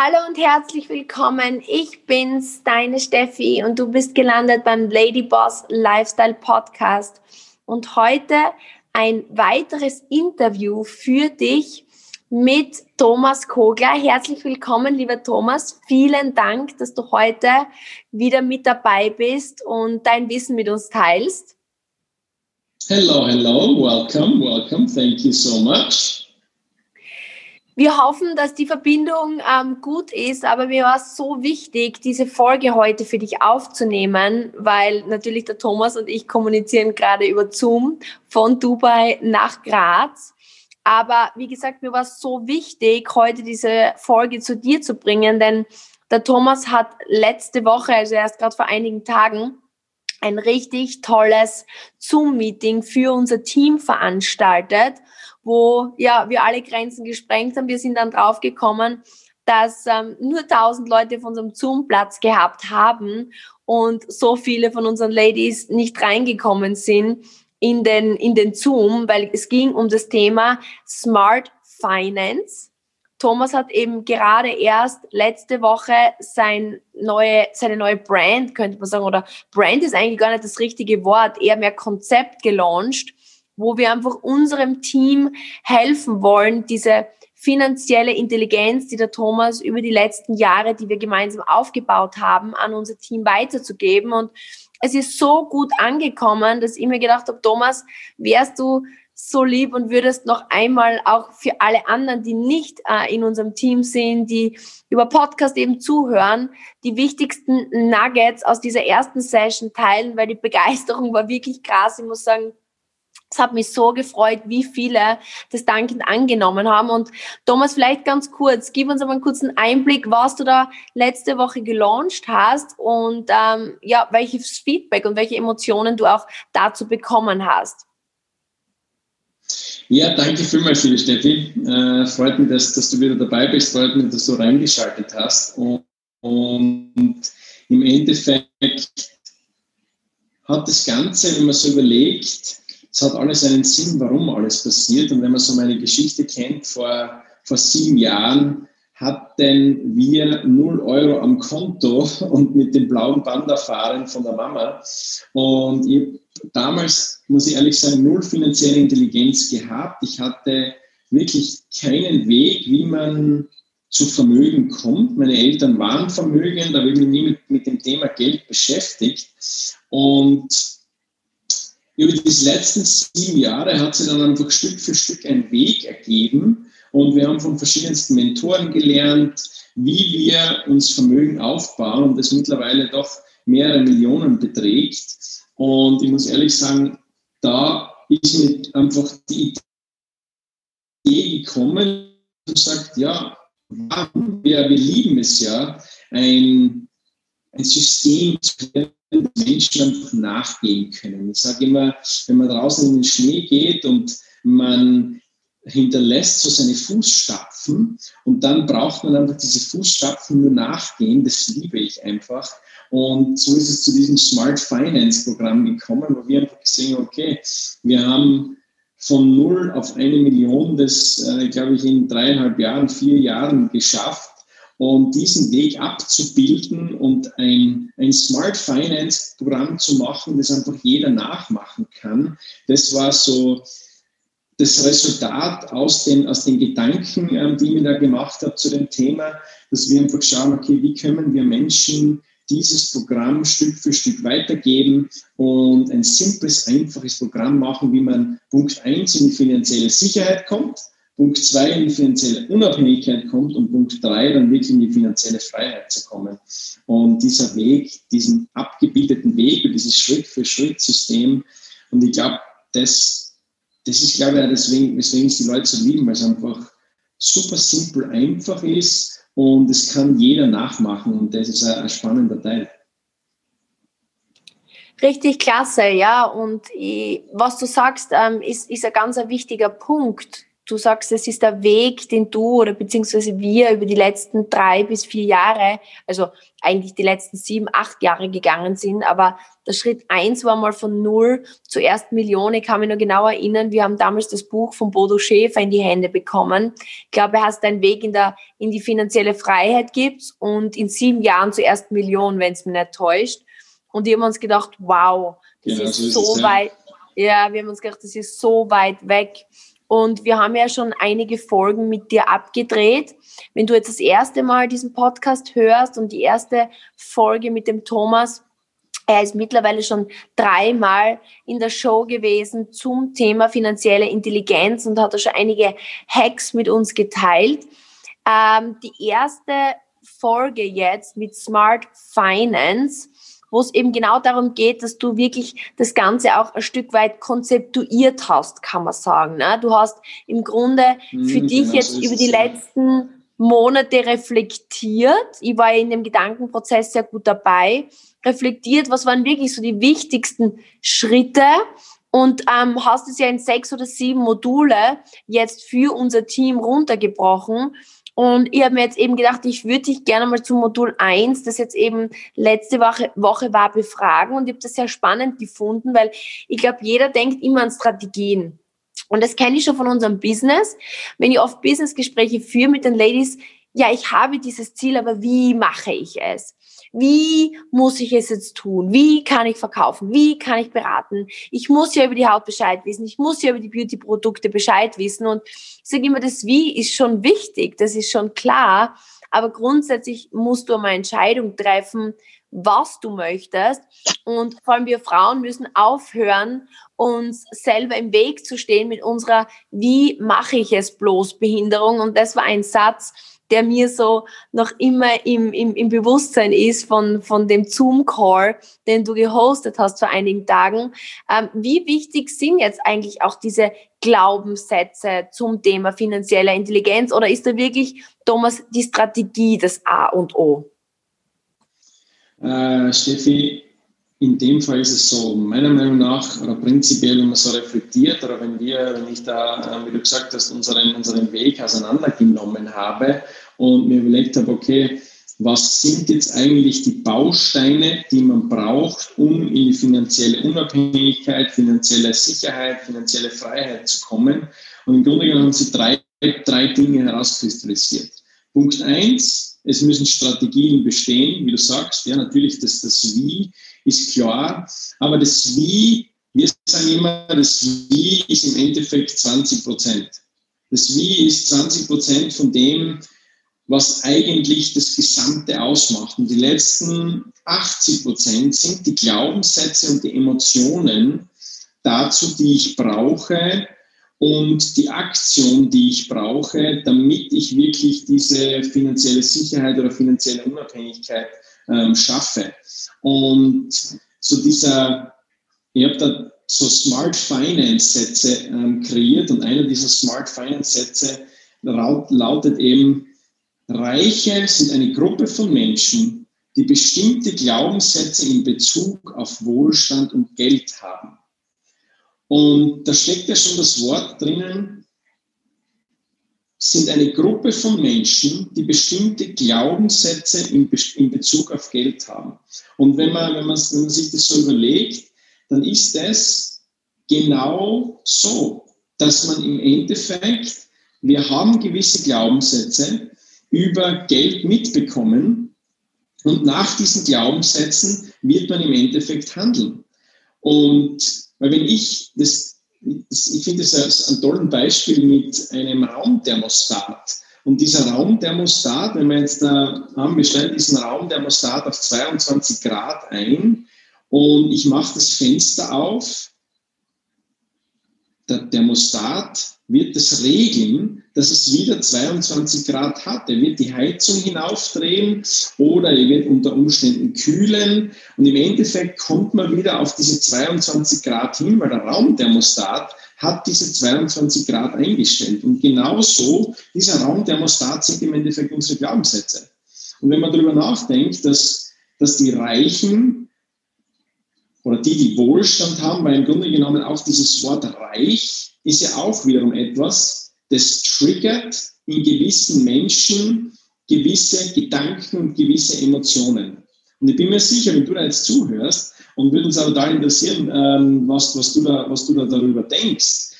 Hallo und herzlich willkommen. Ich bin's, deine Steffi und du bist gelandet beim Lady Boss Lifestyle Podcast. Und heute ein weiteres Interview für dich mit Thomas Kogler. Herzlich willkommen, lieber Thomas. Vielen Dank, dass du heute wieder mit dabei bist und dein Wissen mit uns teilst. Hello, hello, welcome, welcome. Thank you so much. Wir hoffen, dass die Verbindung ähm, gut ist, aber mir war es so wichtig, diese Folge heute für dich aufzunehmen, weil natürlich der Thomas und ich kommunizieren gerade über Zoom von Dubai nach Graz. Aber wie gesagt, mir war es so wichtig, heute diese Folge zu dir zu bringen, denn der Thomas hat letzte Woche, also erst gerade vor einigen Tagen, ein richtig tolles Zoom-Meeting für unser Team veranstaltet wo ja wir alle Grenzen gesprengt haben. Wir sind dann draufgekommen, dass ähm, nur 1000 Leute von unserem Zoom-Platz gehabt haben und so viele von unseren Ladies nicht reingekommen sind in den, in den Zoom, weil es ging um das Thema Smart Finance. Thomas hat eben gerade erst letzte Woche sein neue, seine neue Brand, könnte man sagen, oder Brand ist eigentlich gar nicht das richtige Wort, eher mehr Konzept gelauncht wo wir einfach unserem Team helfen wollen, diese finanzielle Intelligenz, die der Thomas über die letzten Jahre, die wir gemeinsam aufgebaut haben, an unser Team weiterzugeben. Und es ist so gut angekommen, dass ich mir gedacht habe, Thomas, wärst du so lieb und würdest noch einmal auch für alle anderen, die nicht äh, in unserem Team sind, die über Podcast eben zuhören, die wichtigsten Nuggets aus dieser ersten Session teilen, weil die Begeisterung war wirklich krass. Ich muss sagen, es hat mich so gefreut, wie viele das dankend angenommen haben. Und Thomas, vielleicht ganz kurz, gib uns aber einen kurzen Einblick, was du da letzte Woche gelauncht hast und ähm, ja, welches Feedback und welche Emotionen du auch dazu bekommen hast. Ja, danke vielmals, liebe Steffi. Äh, freut mich, dass, dass, du wieder dabei bist. Freut mich, dass du reingeschaltet hast. Und, und im Endeffekt hat das Ganze, wenn man so überlegt, es hat alles einen Sinn, warum alles passiert. Und wenn man so meine Geschichte kennt, vor, vor sieben Jahren hatten wir 0 Euro am Konto und mit dem blauen Panda fahren von der Mama. Und ich damals, muss ich ehrlich sagen, null finanzielle Intelligenz gehabt. Ich hatte wirklich keinen Weg, wie man zu Vermögen kommt. Meine Eltern waren vermögend, aber ich bin nie mit, mit dem Thema Geld beschäftigt. Und über die letzten sieben Jahre hat sich dann einfach Stück für Stück ein Weg ergeben und wir haben von verschiedensten Mentoren gelernt, wie wir uns Vermögen aufbauen, das mittlerweile doch mehrere Millionen beträgt. Und ich muss ehrlich sagen, da ist mir einfach die Idee gekommen und sagt, ja, wir, wir lieben es ja, ein, ein System zu Menschen einfach nachgehen können. Ich sage immer, wenn man draußen in den Schnee geht und man hinterlässt so seine Fußstapfen und dann braucht man einfach diese Fußstapfen nur nachgehen, das liebe ich einfach. Und so ist es zu diesem Smart Finance Programm gekommen, wo wir einfach gesehen haben, okay, wir haben von null auf eine Million das, äh, glaube ich, in dreieinhalb Jahren, vier Jahren geschafft und diesen Weg abzubilden und ein, ein Smart Finance Programm zu machen, das einfach jeder nachmachen kann, das war so das Resultat aus den, aus den Gedanken, ähm, die ich da gemacht habe zu dem Thema, dass wir einfach schauen, okay, wie können wir Menschen dieses Programm Stück für Stück weitergeben und ein simples, einfaches Programm machen, wie man Punkt 1 in die finanzielle Sicherheit kommt, Punkt 2 in die finanzielle Unabhängigkeit kommt und Punkt 3 dann wirklich in die finanzielle Freiheit zu kommen. Und dieser Weg, diesen abgebildeten Weg, dieses Schritt-für-Schritt-System, und ich glaube, das, das ist, glaube ich, deswegen, weswegen es die Leute so lieben, weil es einfach super simpel einfach ist und es kann jeder nachmachen und das ist ein, ein spannender Teil. Richtig klasse, ja. Und ich, was du sagst, ähm, ist, ist ein ganz ein wichtiger Punkt du sagst, es ist der Weg, den du oder beziehungsweise wir über die letzten drei bis vier Jahre, also eigentlich die letzten sieben, acht Jahre gegangen sind. Aber der Schritt eins war mal von null zu erst Millionen. Ich kann mich noch genau erinnern, wir haben damals das Buch von Bodo Schäfer in die Hände bekommen. Ich glaube, er hast deinen Weg in, der, in die finanzielle Freiheit gibt und in sieben Jahren zu erst Millionen, wenn es mich nicht täuscht. Und wir haben uns gedacht, wow, das ja, ist so, ist es, weit. Ja, wir haben uns gedacht, das ist so weit weg. Und wir haben ja schon einige Folgen mit dir abgedreht. Wenn du jetzt das erste Mal diesen Podcast hörst und die erste Folge mit dem Thomas, er ist mittlerweile schon dreimal in der Show gewesen zum Thema finanzielle Intelligenz und hat da schon einige Hacks mit uns geteilt. Ähm, die erste Folge jetzt mit Smart Finance wo es eben genau darum geht, dass du wirklich das Ganze auch ein Stück weit konzeptuiert hast, kann man sagen. Ne? Du hast im Grunde für mhm, dich genau jetzt so über die letzten Monate reflektiert. Ich war in dem Gedankenprozess sehr gut dabei. Reflektiert, was waren wirklich so die wichtigsten Schritte und ähm, hast es ja in sechs oder sieben Module jetzt für unser Team runtergebrochen. Und ich habe mir jetzt eben gedacht, ich würde dich gerne mal zum Modul 1, das jetzt eben letzte Woche, Woche war, befragen. Und ich habe das sehr spannend gefunden, weil ich glaube, jeder denkt immer an Strategien. Und das kenne ich schon von unserem Business. Wenn ich oft Businessgespräche führe mit den Ladies, ja, ich habe dieses Ziel, aber wie mache ich es? Wie muss ich es jetzt tun? Wie kann ich verkaufen? Wie kann ich beraten? Ich muss ja über die Haut Bescheid wissen. Ich muss ja über die Beauty-Produkte Bescheid wissen. Und ich sage immer, das Wie ist schon wichtig. Das ist schon klar. Aber grundsätzlich musst du eine Entscheidung treffen, was du möchtest. Und vor allem wir Frauen müssen aufhören, uns selber im Weg zu stehen mit unserer Wie mache ich es bloß Behinderung. Und das war ein Satz, der mir so noch immer im, im, im Bewusstsein ist von, von dem Zoom-Call, den du gehostet hast vor einigen Tagen. Ähm, wie wichtig sind jetzt eigentlich auch diese Glaubenssätze zum Thema finanzielle Intelligenz oder ist da wirklich, Thomas, die Strategie das A und O? Äh, Steffi, in dem Fall ist es so, meiner Meinung nach, oder prinzipiell, wenn man so reflektiert, oder wenn wir, wenn ich da, äh, wie du gesagt hast, unseren, unseren Weg auseinandergenommen habe und mir überlegt habe, okay, was sind jetzt eigentlich die Bausteine, die man braucht, um in die finanzielle Unabhängigkeit, finanzielle Sicherheit, finanzielle Freiheit zu kommen? Und im Grunde genommen haben sie drei, drei Dinge herauskristallisiert. Punkt eins, es müssen Strategien bestehen, wie du sagst, ja, natürlich das, das Wie ist klar. Aber das Wie, wir sagen immer, das Wie ist im Endeffekt 20 Prozent. Das Wie ist 20 Prozent von dem, was eigentlich das Gesamte ausmacht. Und die letzten 80 Prozent sind die Glaubenssätze und die Emotionen dazu, die ich brauche und die Aktion, die ich brauche, damit ich wirklich diese finanzielle Sicherheit oder finanzielle Unabhängigkeit ähm, schaffe. Und so dieser, ich habe da so Smart Finance Sätze ähm, kreiert und einer dieser Smart Finance Sätze lautet eben, Reiche sind eine Gruppe von Menschen, die bestimmte Glaubenssätze in Bezug auf Wohlstand und Geld haben. Und da steckt ja schon das Wort drinnen, sind eine Gruppe von Menschen, die bestimmte Glaubenssätze in, in Bezug auf Geld haben. Und wenn man, wenn, man, wenn man sich das so überlegt, dann ist es genau so, dass man im Endeffekt, wir haben gewisse Glaubenssätze über Geld mitbekommen und nach diesen Glaubenssätzen wird man im Endeffekt handeln. Und weil wenn ich das ich finde es ein tolles Beispiel mit einem Raumthermostat. Und dieser Raumthermostat, wenn wir jetzt da haben, wir stellen diesen Raumthermostat auf 22 Grad ein und ich mache das Fenster auf, der Thermostat wird das regeln, dass es wieder 22 Grad hat. Er wird die Heizung hinaufdrehen oder er wird unter Umständen kühlen. Und im Endeffekt kommt man wieder auf diese 22 Grad hin, weil der Raumthermostat hat diese 22 Grad eingestellt. Und genauso, dieser Raumthermostat sind im Endeffekt unsere Glaubenssätze. Und wenn man darüber nachdenkt, dass, dass die Reichen oder die, die Wohlstand haben, weil im Grunde genommen auch dieses Wort reich ist ja auch wiederum etwas, das triggert in gewissen Menschen gewisse Gedanken und gewisse Emotionen. Und ich bin mir sicher, wenn du da jetzt zuhörst und würde uns aber da interessieren, ähm, was, was, du da, was du da darüber denkst.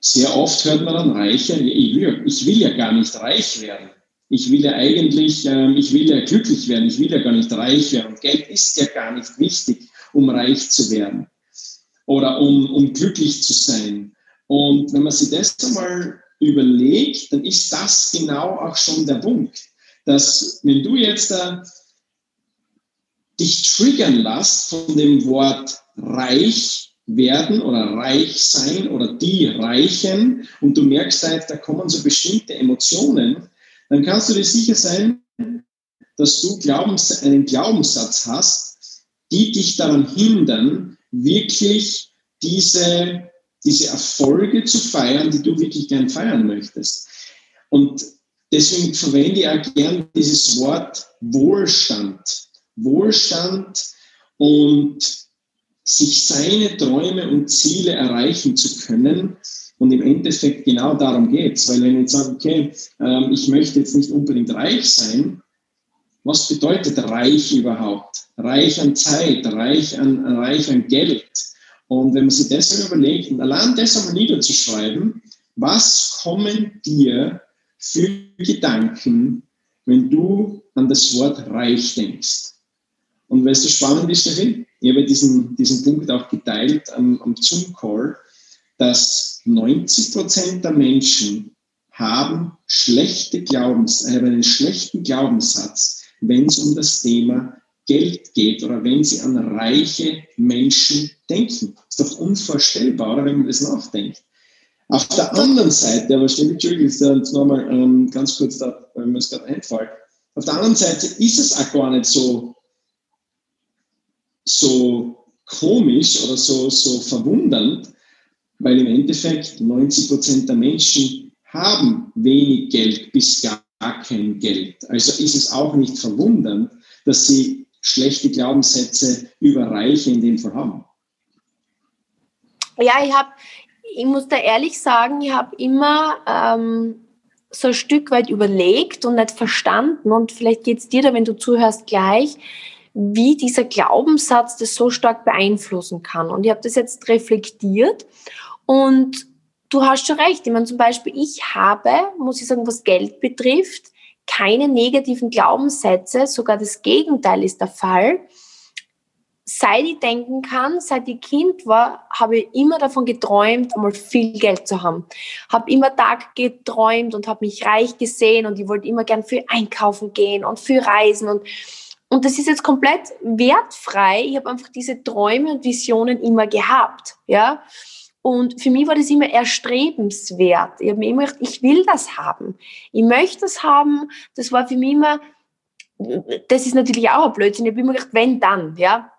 Sehr oft hört man dann Reiche, ich will, ich will ja gar nicht reich werden. Ich will ja eigentlich, ähm, ich will ja glücklich werden, ich will ja gar nicht reich werden. Geld ist ja gar nicht wichtig, um reich zu werden oder um, um glücklich zu sein. Und wenn man sich das einmal überlegt, dann ist das genau auch schon der Punkt, dass wenn du jetzt äh, dich triggern lässt von dem Wort reich werden oder reich sein oder die Reichen und du merkst halt, da kommen so bestimmte Emotionen, dann kannst du dir sicher sein, dass du Glaubens, einen Glaubenssatz hast, die dich daran hindern, wirklich diese diese Erfolge zu feiern, die du wirklich gern feiern möchtest. Und deswegen verwende ich auch gern dieses Wort Wohlstand. Wohlstand und sich seine Träume und Ziele erreichen zu können. Und im Endeffekt genau darum geht es. Weil wenn ich jetzt sage, okay, ähm, ich möchte jetzt nicht unbedingt reich sein, was bedeutet reich überhaupt? Reich an Zeit, reich an, reich an Geld. Und wenn man sich das überlegt und allein das einmal niederzuschreiben, was kommen dir für Gedanken, wenn du an das Wort reich denkst? Und weißt du, spannend ist, Steffi, ich habe diesen, diesen Punkt auch geteilt am, am Zoom-Call, dass 90 Prozent der Menschen haben schlechte Glaubens, haben einen schlechten Glaubenssatz, wenn es um das Thema Geld geht oder wenn sie an reiche Menschen denken. Das ist doch unvorstellbar, wenn man das nachdenkt. Auf der anderen Seite, aber stimmt, Entschuldigung, ist nochmal ähm, ganz kurz da, wenn mir es gerade einfällt. Auf der anderen Seite ist es auch gar nicht so, so komisch oder so, so verwundernd, weil im Endeffekt 90 Prozent der Menschen haben wenig Geld bis gar kein Geld. Also ist es auch nicht verwundernd, dass sie schlechte Glaubenssätze über Reiche in dem Fall haben? Ja, ich habe, ich muss da ehrlich sagen, ich habe immer ähm, so ein Stück weit überlegt und nicht verstanden und vielleicht geht es dir da, wenn du zuhörst, gleich, wie dieser Glaubenssatz das so stark beeinflussen kann. Und ich habe das jetzt reflektiert und du hast schon recht. Ich meine, zum Beispiel, ich habe, muss ich sagen, was Geld betrifft, keine negativen Glaubenssätze, sogar das Gegenteil ist der Fall. Seit ich denken kann, seit ich Kind war, habe ich immer davon geträumt, einmal viel Geld zu haben. Habe immer Tag geträumt und habe mich reich gesehen und ich wollte immer gern für einkaufen gehen und für reisen und und das ist jetzt komplett wertfrei. Ich habe einfach diese Träume und Visionen immer gehabt, ja. Und für mich war das immer erstrebenswert. Ich habe mir immer gedacht, ich will das haben. Ich möchte das haben. Das war für mich immer, das ist natürlich auch ein Blödsinn. Ich habe immer gedacht, wenn, dann, ja.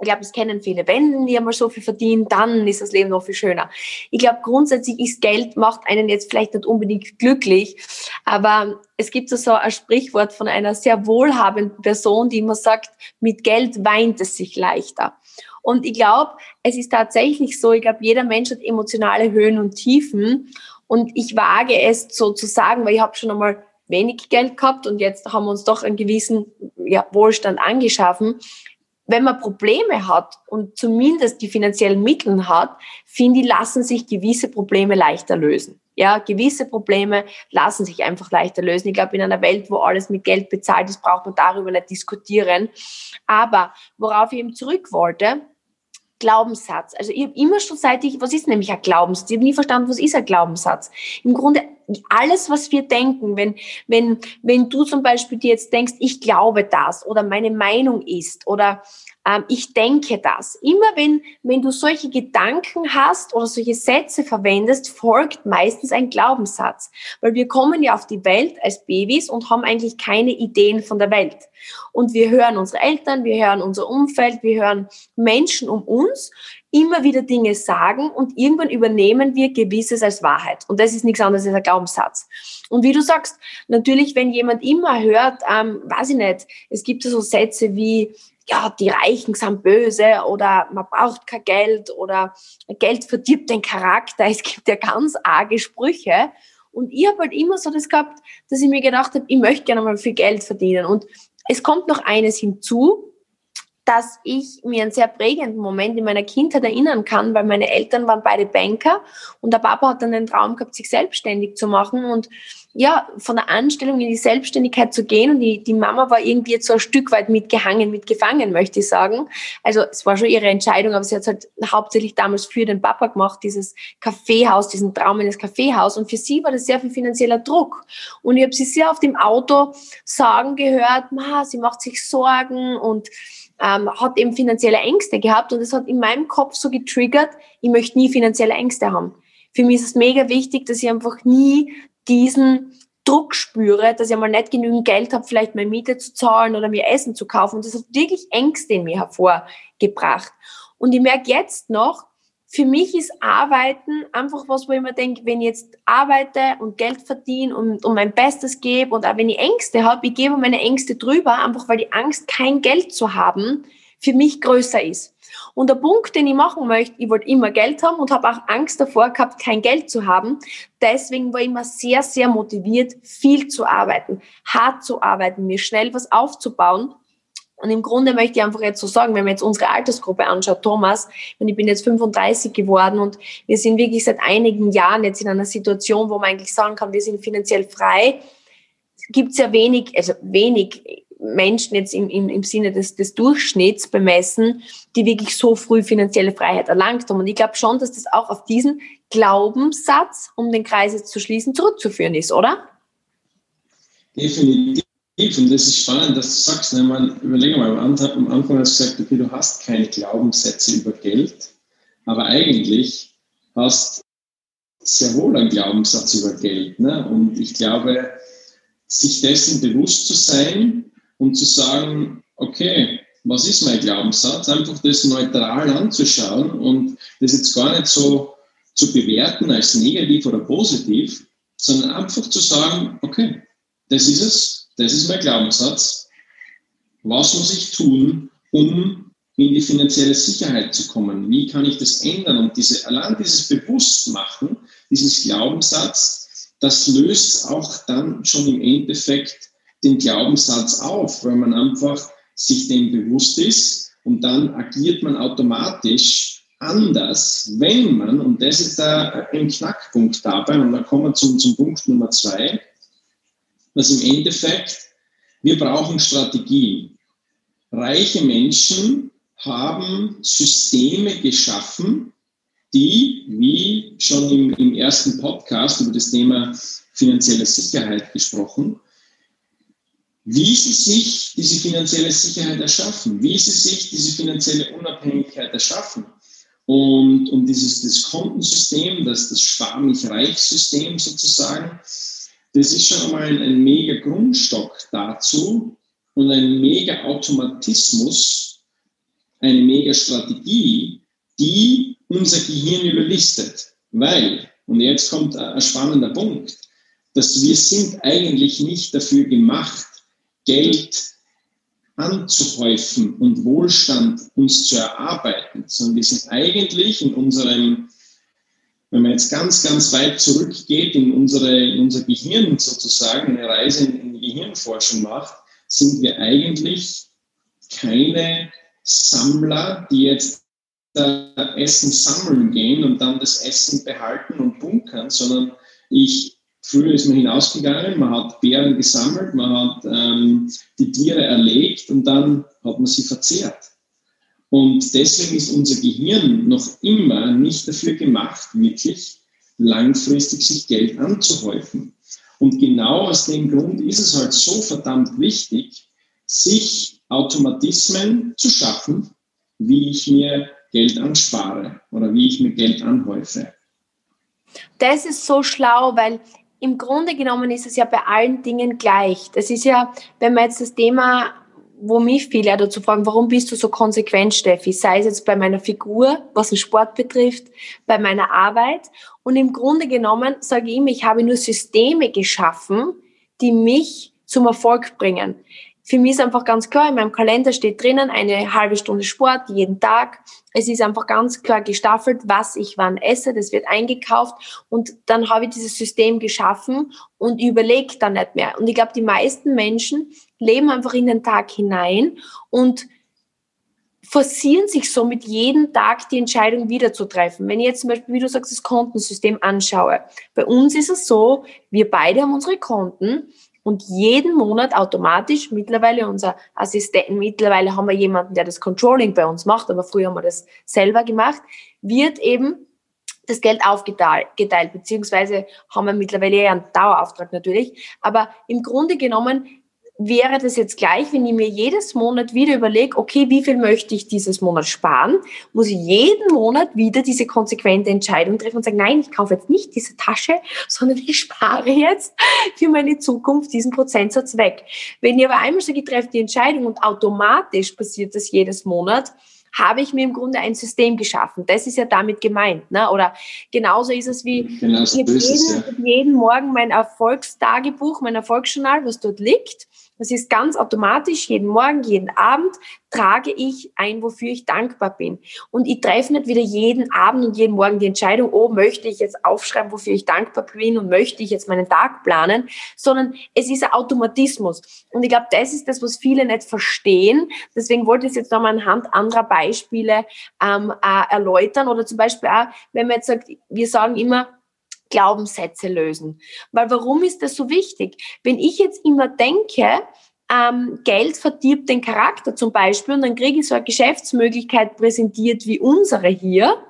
Ich glaube, das kennen viele. Wenn die einmal so viel verdienen, dann ist das Leben noch viel schöner. Ich glaube, grundsätzlich ist Geld, macht einen jetzt vielleicht nicht unbedingt glücklich, aber es gibt so ein Sprichwort von einer sehr wohlhabenden Person, die immer sagt, mit Geld weint es sich leichter. Und ich glaube, es ist tatsächlich so, ich glaube, jeder Mensch hat emotionale Höhen und Tiefen. Und ich wage es so zu sagen, weil ich habe schon einmal wenig Geld gehabt und jetzt haben wir uns doch einen gewissen ja, Wohlstand angeschaffen. Wenn man Probleme hat und zumindest die finanziellen Mittel hat, finde ich, lassen sich gewisse Probleme leichter lösen. Ja, gewisse Probleme lassen sich einfach leichter lösen. Ich glaube, in einer Welt, wo alles mit Geld bezahlt ist, braucht man darüber nicht diskutieren. Aber worauf ich eben zurück wollte, Glaubenssatz. Also ich habe immer schon seit ich, was ist nämlich ein Glaubenssatz? Ich habe nie verstanden, was ist ein Glaubenssatz? Im Grunde alles, was wir denken, wenn, wenn, wenn du zum Beispiel dir jetzt denkst, ich glaube das oder meine Meinung ist oder ähm, ich denke das. Immer wenn, wenn du solche Gedanken hast oder solche Sätze verwendest, folgt meistens ein Glaubenssatz. Weil wir kommen ja auf die Welt als Babys und haben eigentlich keine Ideen von der Welt. Und wir hören unsere Eltern, wir hören unser Umfeld, wir hören Menschen um uns immer wieder Dinge sagen und irgendwann übernehmen wir Gewisses als Wahrheit. Und das ist nichts anderes als ein Glaubenssatz. Und wie du sagst, natürlich, wenn jemand immer hört, ähm, weiß ich nicht, es gibt so Sätze wie, ja, die Reichen sind böse oder man braucht kein Geld oder Geld verdirbt den Charakter. Es gibt ja ganz arge Sprüche. Und ich habe halt immer so das gehabt, dass ich mir gedacht habe, ich möchte gerne mal viel Geld verdienen. Und es kommt noch eines hinzu, dass ich mir einen sehr prägenden Moment in meiner Kindheit erinnern kann, weil meine Eltern waren beide Banker und der Papa hat dann den Traum gehabt, sich selbstständig zu machen und ja, von der Anstellung in die Selbstständigkeit zu gehen und die, die Mama war irgendwie jetzt so ein Stück weit mitgehangen, mitgefangen, möchte ich sagen. Also es war schon ihre Entscheidung, aber sie hat es halt hauptsächlich damals für den Papa gemacht, dieses Kaffeehaus, diesen Traum in das Kaffeehaus und für sie war das sehr viel finanzieller Druck und ich habe sie sehr auf dem Auto sagen gehört, Ma, sie macht sich Sorgen und ähm, hat eben finanzielle Ängste gehabt und es hat in meinem Kopf so getriggert, ich möchte nie finanzielle Ängste haben. Für mich ist es mega wichtig, dass ich einfach nie diesen Druck spüre, dass ich mal nicht genügend Geld habe, vielleicht meine Miete zu zahlen oder mir Essen zu kaufen. Und das hat wirklich Ängste in mir hervorgebracht. Und ich merke jetzt noch, für mich ist Arbeiten einfach was, wo ich mir denke, wenn ich jetzt arbeite und Geld verdiene und, und mein Bestes gebe und auch wenn ich Ängste habe, ich gebe meine Ängste drüber, einfach weil die Angst, kein Geld zu haben, für mich größer ist. Und der Punkt, den ich machen möchte, ich wollte immer Geld haben und habe auch Angst davor gehabt, kein Geld zu haben. Deswegen war ich immer sehr, sehr motiviert, viel zu arbeiten, hart zu arbeiten, mir schnell was aufzubauen und im Grunde möchte ich einfach jetzt so sagen, wenn man jetzt unsere Altersgruppe anschaut, Thomas, und ich bin jetzt 35 geworden und wir sind wirklich seit einigen Jahren jetzt in einer Situation, wo man eigentlich sagen kann, wir sind finanziell frei, gibt es ja wenig, also wenig Menschen jetzt im, im, im Sinne des, des Durchschnitts bemessen, die wirklich so früh finanzielle Freiheit erlangt haben. Und ich glaube schon, dass das auch auf diesen Glaubenssatz, um den Kreis jetzt zu schließen, zurückzuführen ist, oder? Definitiv. Und das ist spannend, dass du sagst, ne, man, überlege mal, am Anfang hast du gesagt, okay, du hast keine Glaubenssätze über Geld, aber eigentlich hast sehr wohl einen Glaubenssatz über Geld. Ne? Und ich glaube, sich dessen bewusst zu sein und zu sagen, okay, was ist mein Glaubenssatz? Einfach das neutral anzuschauen und das jetzt gar nicht so zu bewerten als negativ oder positiv, sondern einfach zu sagen, okay, das ist es, das ist mein Glaubenssatz. Was muss ich tun, um in die finanzielle Sicherheit zu kommen? Wie kann ich das ändern? Und diese, allein dieses Bewusstmachen, dieses Glaubenssatz, das löst auch dann schon im Endeffekt den Glaubenssatz auf, weil man einfach sich dem bewusst ist und dann agiert man automatisch anders, wenn man, und das ist da ein Knackpunkt dabei, und da kommen wir zum, zum Punkt Nummer zwei, dass im Endeffekt wir brauchen Strategien. Reiche Menschen haben Systeme geschaffen, die, wie schon im, im ersten Podcast über das Thema finanzielle Sicherheit gesprochen, wie sie sich diese finanzielle Sicherheit erschaffen, wie sie sich diese finanzielle Unabhängigkeit erschaffen. Und, und dieses das Kontensystem, das, das Spar-mich-reich-System sozusagen, das ist schon einmal ein, ein mega Grundstock dazu und ein mega Automatismus, eine mega Strategie, die unser Gehirn überlistet. Weil, und jetzt kommt ein spannender Punkt, dass wir sind eigentlich nicht dafür gemacht, Geld anzuhäufen und Wohlstand uns zu erarbeiten, sondern wir sind eigentlich in unserem wenn man jetzt ganz, ganz weit zurückgeht in, unsere, in unser Gehirn sozusagen, eine Reise in, in die Gehirnforschung macht, sind wir eigentlich keine Sammler, die jetzt Essen sammeln gehen und dann das Essen behalten und bunkern, sondern ich, früher ist man hinausgegangen, man hat Beeren gesammelt, man hat ähm, die Tiere erlegt und dann hat man sie verzehrt. Und deswegen ist unser Gehirn noch immer nicht dafür gemacht, wirklich langfristig sich Geld anzuhäufen. Und genau aus dem Grund ist es halt so verdammt wichtig, sich Automatismen zu schaffen, wie ich mir Geld anspare oder wie ich mir Geld anhäufe. Das ist so schlau, weil im Grunde genommen ist es ja bei allen Dingen gleich. Das ist ja, wenn man jetzt das Thema wo mich viele dazu fragen, warum bist du so konsequent, Steffi? Sei es jetzt bei meiner Figur, was den Sport betrifft, bei meiner Arbeit. Und im Grunde genommen sage ich immer, ich habe nur Systeme geschaffen, die mich zum Erfolg bringen. Für mich ist einfach ganz klar, in meinem Kalender steht drinnen eine halbe Stunde Sport jeden Tag. Es ist einfach ganz klar gestaffelt, was ich wann esse. Das wird eingekauft und dann habe ich dieses System geschaffen und überlege dann nicht mehr. Und ich glaube, die meisten Menschen leben einfach in den Tag hinein und forcieren sich somit jeden Tag die Entscheidung wieder zu treffen. Wenn ich jetzt zum Beispiel, wie du sagst, das Kontensystem anschaue. Bei uns ist es so, wir beide haben unsere Konten und jeden Monat automatisch mittlerweile unser Assistenten, mittlerweile haben wir jemanden, der das Controlling bei uns macht, aber früher haben wir das selber gemacht, wird eben das Geld aufgeteilt, geteilt, beziehungsweise haben wir mittlerweile eher einen Dauerauftrag natürlich. Aber im Grunde genommen wäre das jetzt gleich, wenn ich mir jedes Monat wieder überlege, okay, wie viel möchte ich dieses Monat sparen, muss ich jeden Monat wieder diese konsequente Entscheidung treffen und sagen, nein, ich kaufe jetzt nicht diese Tasche, sondern ich spare jetzt für meine Zukunft diesen Prozentsatz weg. Wenn ich aber einmal sage, ich treffe die Entscheidung und automatisch passiert das jedes Monat, habe ich mir im Grunde ein System geschaffen. Das ist ja damit gemeint. Ne? Oder genauso ist es wie genau so jeden, es, ja. jeden Morgen mein Erfolgstagebuch, mein Erfolgsjournal, was dort liegt. Das ist ganz automatisch, jeden Morgen, jeden Abend trage ich ein, wofür ich dankbar bin. Und ich treffe nicht wieder jeden Abend und jeden Morgen die Entscheidung, oh, möchte ich jetzt aufschreiben, wofür ich dankbar bin und möchte ich jetzt meinen Tag planen, sondern es ist ein Automatismus. Und ich glaube, das ist das, was viele nicht verstehen. Deswegen wollte ich es jetzt nochmal anhand anderer Beispiele ähm, äh, erläutern. Oder zum Beispiel auch, wenn man jetzt sagt, wir sagen immer, Glaubenssätze lösen. Weil warum ist das so wichtig? Wenn ich jetzt immer denke, ähm, Geld verdirbt den Charakter zum Beispiel und dann kriege ich so eine Geschäftsmöglichkeit präsentiert wie unsere hier,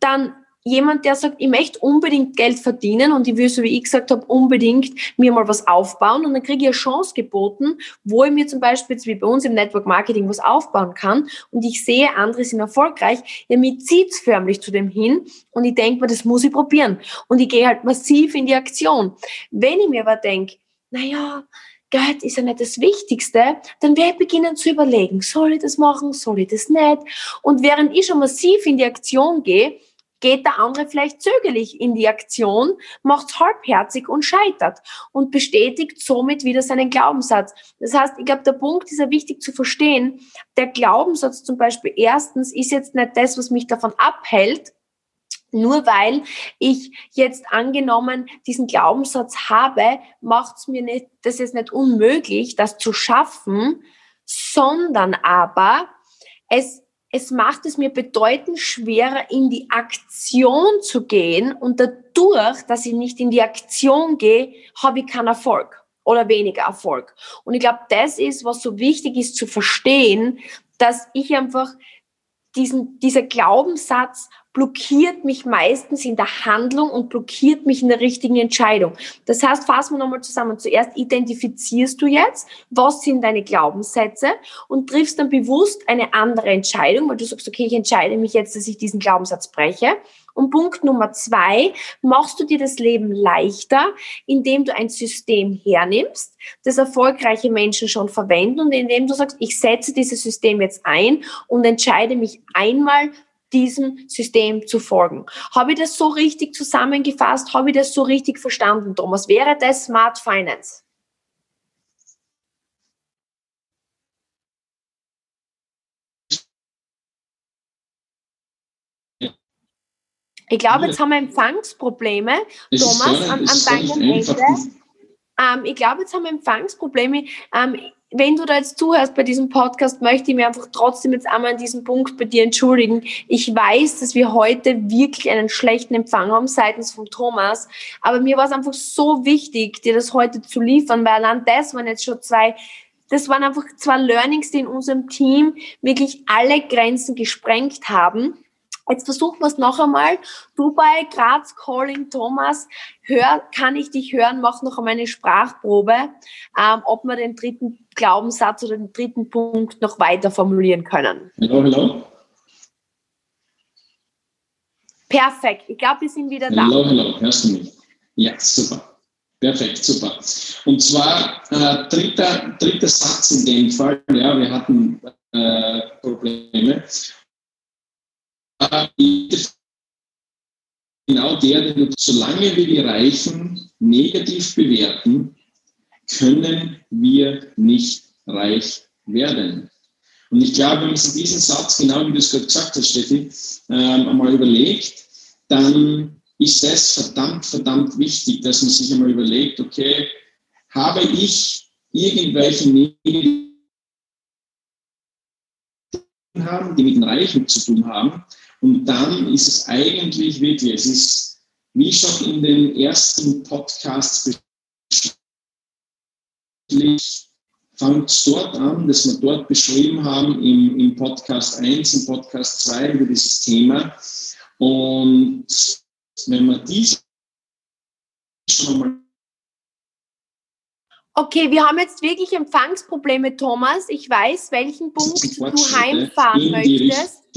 dann jemand, der sagt, ich möchte unbedingt Geld verdienen und ich will, so wie ich gesagt habe, unbedingt mir mal was aufbauen. Und dann kriege ich eine Chance geboten, wo ich mir zum Beispiel wie bei uns im Network Marketing was aufbauen kann. Und ich sehe, andere sind erfolgreich, ja, mir zieht's förmlich zu dem hin. Und ich denke mir, das muss ich probieren. Und ich gehe halt massiv in die Aktion. Wenn ich mir aber denke, naja, Geld ist ja nicht das Wichtigste, dann werde ich beginnen zu überlegen, soll ich das machen, soll ich das nicht? Und während ich schon massiv in die Aktion gehe, geht der andere vielleicht zögerlich in die Aktion, macht's halbherzig und scheitert und bestätigt somit wieder seinen Glaubenssatz. Das heißt, ich glaube, der Punkt ist ja wichtig zu verstehen. Der Glaubenssatz zum Beispiel erstens ist jetzt nicht das, was mich davon abhält, nur weil ich jetzt angenommen diesen Glaubenssatz habe, macht's mir nicht, das ist nicht unmöglich, das zu schaffen, sondern aber es es macht es mir bedeutend schwerer, in die Aktion zu gehen. Und dadurch, dass ich nicht in die Aktion gehe, habe ich keinen Erfolg oder weniger Erfolg. Und ich glaube, das ist, was so wichtig ist zu verstehen, dass ich einfach diesen, dieser Glaubenssatz blockiert mich meistens in der Handlung und blockiert mich in der richtigen Entscheidung. Das heißt, fassen wir nochmal zusammen. Zuerst identifizierst du jetzt, was sind deine Glaubenssätze und triffst dann bewusst eine andere Entscheidung, weil du sagst, okay, ich entscheide mich jetzt, dass ich diesen Glaubenssatz breche. Und Punkt Nummer zwei, machst du dir das Leben leichter, indem du ein System hernimmst, das erfolgreiche Menschen schon verwenden und indem du sagst, ich setze dieses System jetzt ein und entscheide mich einmal diesem System zu folgen. Habe ich das so richtig zusammengefasst? Habe ich das so richtig verstanden, Thomas? Wäre das Smart Finance? Ich glaube, jetzt haben wir Empfangsprobleme, Thomas, an, an deinem Ende. Ähm, ich glaube, jetzt haben wir Empfangsprobleme. Ähm, wenn du da jetzt zuhörst bei diesem Podcast, möchte ich mir einfach trotzdem jetzt einmal an diesem Punkt bei dir entschuldigen. Ich weiß, dass wir heute wirklich einen schlechten Empfang haben seitens von Thomas, aber mir war es einfach so wichtig, dir das heute zu liefern, weil allein das waren jetzt schon zwei das waren einfach zwei Learnings, die in unserem Team wirklich alle Grenzen gesprengt haben. Jetzt versuchen wir es noch einmal. Dubai, Graz, Calling, Thomas, hör, kann ich dich hören? Mach noch einmal eine Sprachprobe, ähm, ob wir den dritten Glaubenssatz oder den dritten Punkt noch weiter formulieren können. Hallo, hallo. Perfekt. Ich glaube, wir sind wieder da. Hallo, hallo. Hörst du mich? Ja, super. Perfekt, super. Und zwar äh, dritter, dritter Satz in dem Fall. Ja, wir hatten äh, Probleme genau der, den solange wir die Reichen negativ bewerten, können wir nicht reich werden. Und ich glaube, wenn man sich diesen Satz, genau wie du es gerade gesagt hast, Steffi, ähm, einmal überlegt, dann ist es verdammt, verdammt wichtig, dass man sich einmal überlegt, okay, habe ich irgendwelche negativen haben, die mit dem Reichen zu tun haben. Und dann ist es eigentlich wirklich, es ist wie schon in den ersten Podcasts fängt dort an, dass wir dort beschrieben haben im, im Podcast 1, im Podcast 2 über dieses Thema. Und wenn man dies schon mal Okay, wir haben jetzt wirklich Empfangsprobleme, Thomas. Ich weiß, welchen Punkt du heimfahren möchtest.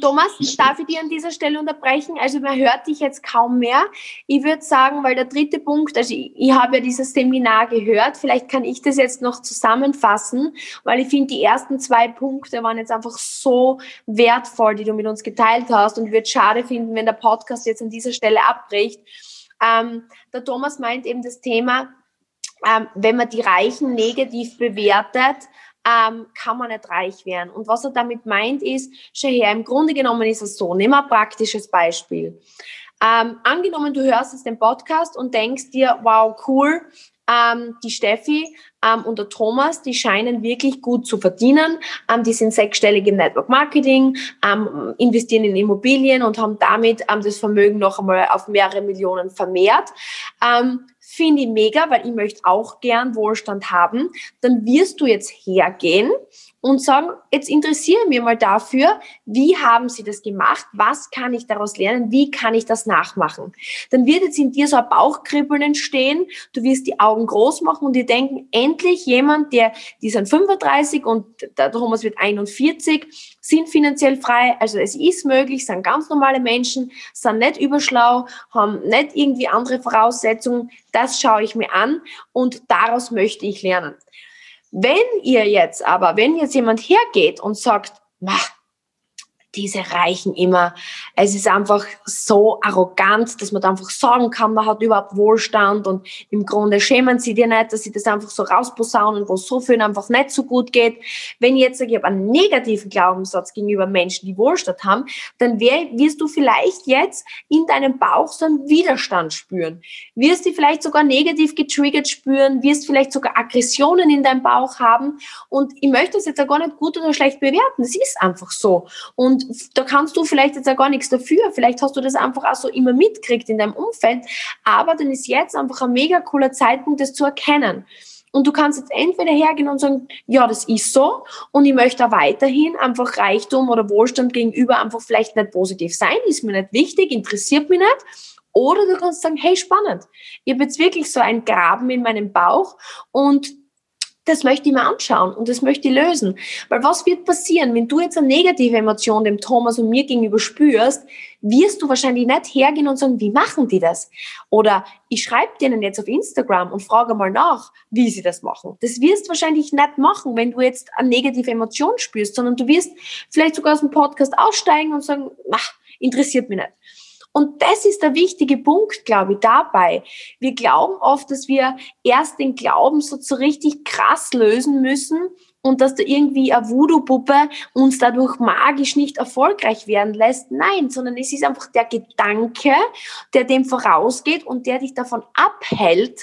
Thomas, darf ich dir an dieser Stelle unterbrechen? Also man hört dich jetzt kaum mehr. Ich würde sagen, weil der dritte Punkt, also ich, ich habe ja dieses Seminar gehört, vielleicht kann ich das jetzt noch zusammenfassen, weil ich finde, die ersten zwei Punkte waren jetzt einfach so wertvoll, die du mit uns geteilt hast und ich würde schade finden, wenn der Podcast jetzt an dieser Stelle abbricht. Ähm, der Thomas meint eben das Thema, ähm, wenn man die Reichen negativ bewertet, ähm, kann man nicht reich werden. Und was er damit meint ist, schau her, im Grunde genommen ist es so, nimm ein praktisches Beispiel. Ähm, angenommen, du hörst jetzt den Podcast und denkst dir, wow, cool, ähm, die Steffi ähm, und der Thomas, die scheinen wirklich gut zu verdienen. Ähm, die sind sechsstellig im Network Marketing, ähm, investieren in Immobilien und haben damit ähm, das Vermögen noch einmal auf mehrere Millionen vermehrt. Ähm, finde ich mega, weil ich möchte auch gern Wohlstand haben, dann wirst du jetzt hergehen und sagen, jetzt interessiere mich mal dafür, wie haben sie das gemacht, was kann ich daraus lernen, wie kann ich das nachmachen. Dann wird jetzt in dir so ein Bauchkribbeln entstehen, du wirst die Augen groß machen und dir denken, endlich jemand, der, die sind 35 und der Thomas wird 41, sind finanziell frei, also es ist möglich, sind ganz normale Menschen, sind nicht überschlau, haben nicht irgendwie andere Voraussetzungen, das schaue ich mir an und daraus möchte ich lernen. Wenn ihr jetzt aber, wenn jetzt jemand hergeht und sagt, mach, diese Reichen immer. Es ist einfach so arrogant, dass man da einfach sagen kann, man hat überhaupt Wohlstand und im Grunde schämen sie dir nicht, dass sie das einfach so rausposaunen, wo es so vielen einfach nicht so gut geht. Wenn ich jetzt sage, ich habe einen negativen Glaubenssatz gegenüber Menschen, die Wohlstand haben, dann wirst du vielleicht jetzt in deinem Bauch so einen Widerstand spüren. Wirst du vielleicht sogar negativ getriggert spüren, wirst vielleicht sogar Aggressionen in deinem Bauch haben und ich möchte das jetzt auch gar nicht gut oder schlecht bewerten. Das ist einfach so. Und und da kannst du vielleicht jetzt auch gar nichts dafür. Vielleicht hast du das einfach auch so immer mitkriegt in deinem Umfeld. Aber dann ist jetzt einfach ein mega cooler Zeitpunkt, das zu erkennen. Und du kannst jetzt entweder hergehen und sagen, ja, das ist so und ich möchte auch weiterhin einfach Reichtum oder Wohlstand gegenüber einfach vielleicht nicht positiv sein, ist mir nicht wichtig, interessiert mich nicht. Oder du kannst sagen, hey, spannend. Ich habe jetzt wirklich so einen Graben in meinem Bauch und das möchte ich mir anschauen und das möchte ich lösen. Weil was wird passieren, wenn du jetzt eine negative Emotion dem Thomas und mir gegenüber spürst, wirst du wahrscheinlich nicht hergehen und sagen, wie machen die das? Oder ich schreibe denen jetzt auf Instagram und frage mal nach, wie sie das machen. Das wirst du wahrscheinlich nicht machen, wenn du jetzt eine negative Emotion spürst, sondern du wirst vielleicht sogar aus dem Podcast aussteigen und sagen, ach, interessiert mich nicht. Und das ist der wichtige Punkt, glaube ich, dabei. Wir glauben oft, dass wir erst den Glauben so, so richtig krass lösen müssen und dass da irgendwie eine Voodoo-Puppe uns dadurch magisch nicht erfolgreich werden lässt. Nein, sondern es ist einfach der Gedanke, der dem vorausgeht und der dich davon abhält,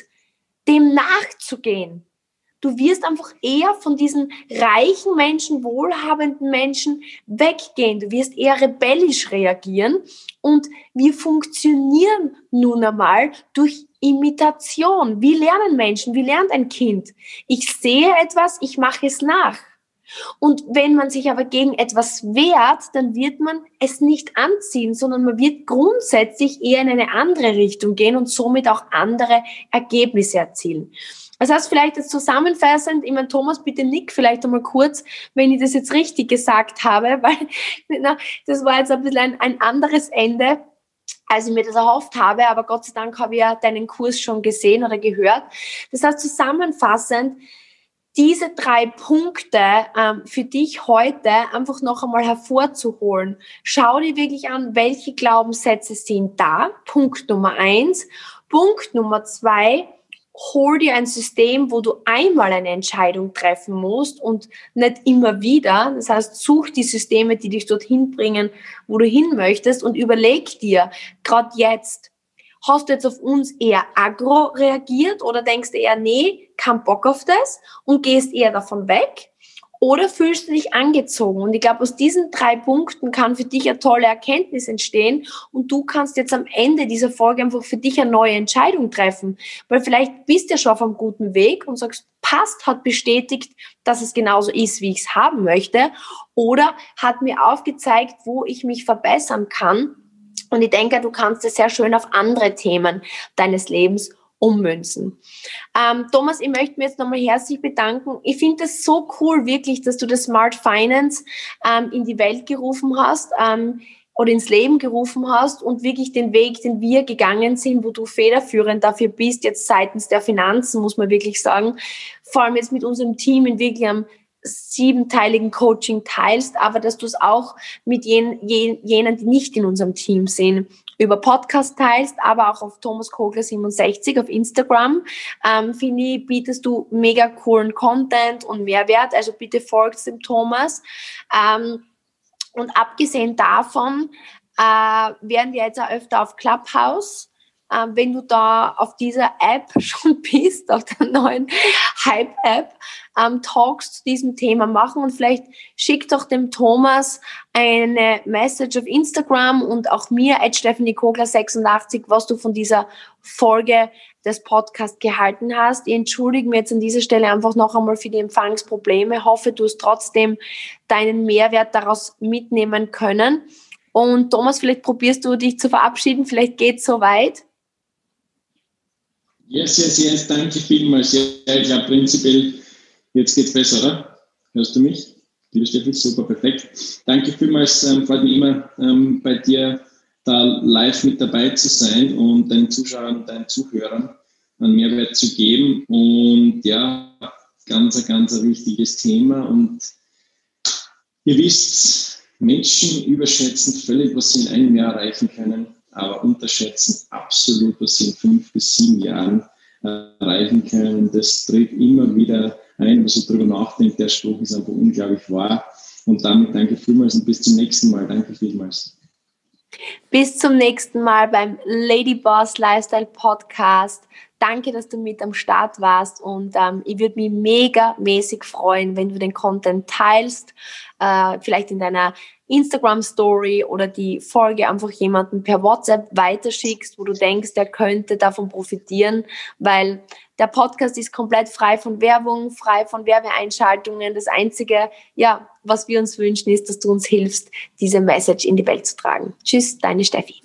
dem nachzugehen. Du wirst einfach eher von diesen reichen Menschen, wohlhabenden Menschen weggehen. Du wirst eher rebellisch reagieren. Und wir funktionieren nun einmal durch Imitation. Wie lernen Menschen? Wie lernt ein Kind? Ich sehe etwas, ich mache es nach. Und wenn man sich aber gegen etwas wehrt, dann wird man es nicht anziehen, sondern man wird grundsätzlich eher in eine andere Richtung gehen und somit auch andere Ergebnisse erzielen. Das heißt, vielleicht jetzt zusammenfassend, ich meine, Thomas, bitte nick vielleicht einmal kurz, wenn ich das jetzt richtig gesagt habe, weil na, das war jetzt ein bisschen ein, ein anderes Ende, als ich mir das erhofft habe, aber Gott sei Dank habe ich ja deinen Kurs schon gesehen oder gehört. Das heißt, zusammenfassend, diese drei Punkte ähm, für dich heute einfach noch einmal hervorzuholen. Schau dir wirklich an, welche Glaubenssätze sind da. Punkt Nummer eins. Punkt Nummer zwei, hol dir ein System, wo du einmal eine Entscheidung treffen musst und nicht immer wieder. Das heißt, such die Systeme, die dich dorthin bringen, wo du hin möchtest und überleg dir, gerade jetzt, hast du jetzt auf uns eher agro reagiert oder denkst du eher, nee, kein Bock auf das und gehst eher davon weg? Oder fühlst du dich angezogen? Und ich glaube, aus diesen drei Punkten kann für dich eine tolle Erkenntnis entstehen und du kannst jetzt am Ende dieser Folge einfach für dich eine neue Entscheidung treffen. Weil vielleicht bist du ja schon auf einem guten Weg und sagst, passt, hat bestätigt, dass es genauso ist, wie ich es haben möchte. Oder hat mir aufgezeigt, wo ich mich verbessern kann. Und ich denke, du kannst es sehr schön auf andere Themen deines Lebens ummünzen. Ähm, Thomas, ich möchte mich jetzt nochmal herzlich bedanken. Ich finde es so cool, wirklich, dass du das Smart Finance ähm, in die Welt gerufen hast. Ähm, oder ins Leben gerufen hast und wirklich den Weg, den wir gegangen sind, wo du federführend dafür bist, jetzt seitens der Finanzen, muss man wirklich sagen, vor allem jetzt mit unserem Team in wirklich einem siebenteiligen Coaching teilst, aber dass du es auch mit jen, jen, jenen, die nicht in unserem Team sind, über Podcast teilst, aber auch auf Thomas Kogler 67 auf Instagram. Ähm, finde bietest du mega coolen Content und Mehrwert. Also bitte folgt dem Thomas. Ähm, und abgesehen davon äh, werden wir jetzt auch öfter auf Clubhouse ähm, wenn du da auf dieser App schon bist, auf der neuen Hype-App, ähm, Talks zu diesem Thema machen und vielleicht schick doch dem Thomas eine Message auf Instagram und auch mir, at Stephanie Kogler 86, was du von dieser Folge des Podcasts gehalten hast. Ich entschuldige mich jetzt an dieser Stelle einfach noch einmal für die Empfangsprobleme. Hoffe, du hast trotzdem deinen Mehrwert daraus mitnehmen können. Und Thomas, vielleicht probierst du dich zu verabschieden, vielleicht geht es so weit. Yes, yes, yes, danke vielmals. Ja, ich glaube prinzipiell, jetzt geht es besser, oder? Hörst du mich? Liebe Steffi, super, perfekt. Danke vielmals, ähm, freut mich immer ähm, bei dir da live mit dabei zu sein und deinen Zuschauern, deinen Zuhörern einen Mehrwert zu geben. Und ja, ganz, ganz ein wichtiges Thema. Und ihr wisst, Menschen überschätzen völlig, was sie in einem Jahr erreichen können aber unterschätzen absolut, was sie in fünf bis sieben Jahren erreichen können. Das tritt immer wieder ein, wenn man so drüber nachdenkt. Der Spruch ist einfach unglaublich wahr. Und damit danke vielmals und bis zum nächsten Mal. Danke vielmals. Bis zum nächsten Mal beim Lady Boss Lifestyle Podcast. Danke, dass du mit am Start warst und ähm, ich würde mich mega mäßig freuen, wenn du den Content teilst, äh, vielleicht in deiner Instagram Story oder die Folge einfach jemanden per WhatsApp weiterschickst, wo du denkst, der könnte davon profitieren, weil der Podcast ist komplett frei von Werbung, frei von Werbeeinschaltungen. Das einzige, ja, was wir uns wünschen, ist, dass du uns hilfst, diese Message in die Welt zu tragen. Tschüss, deine Steffi.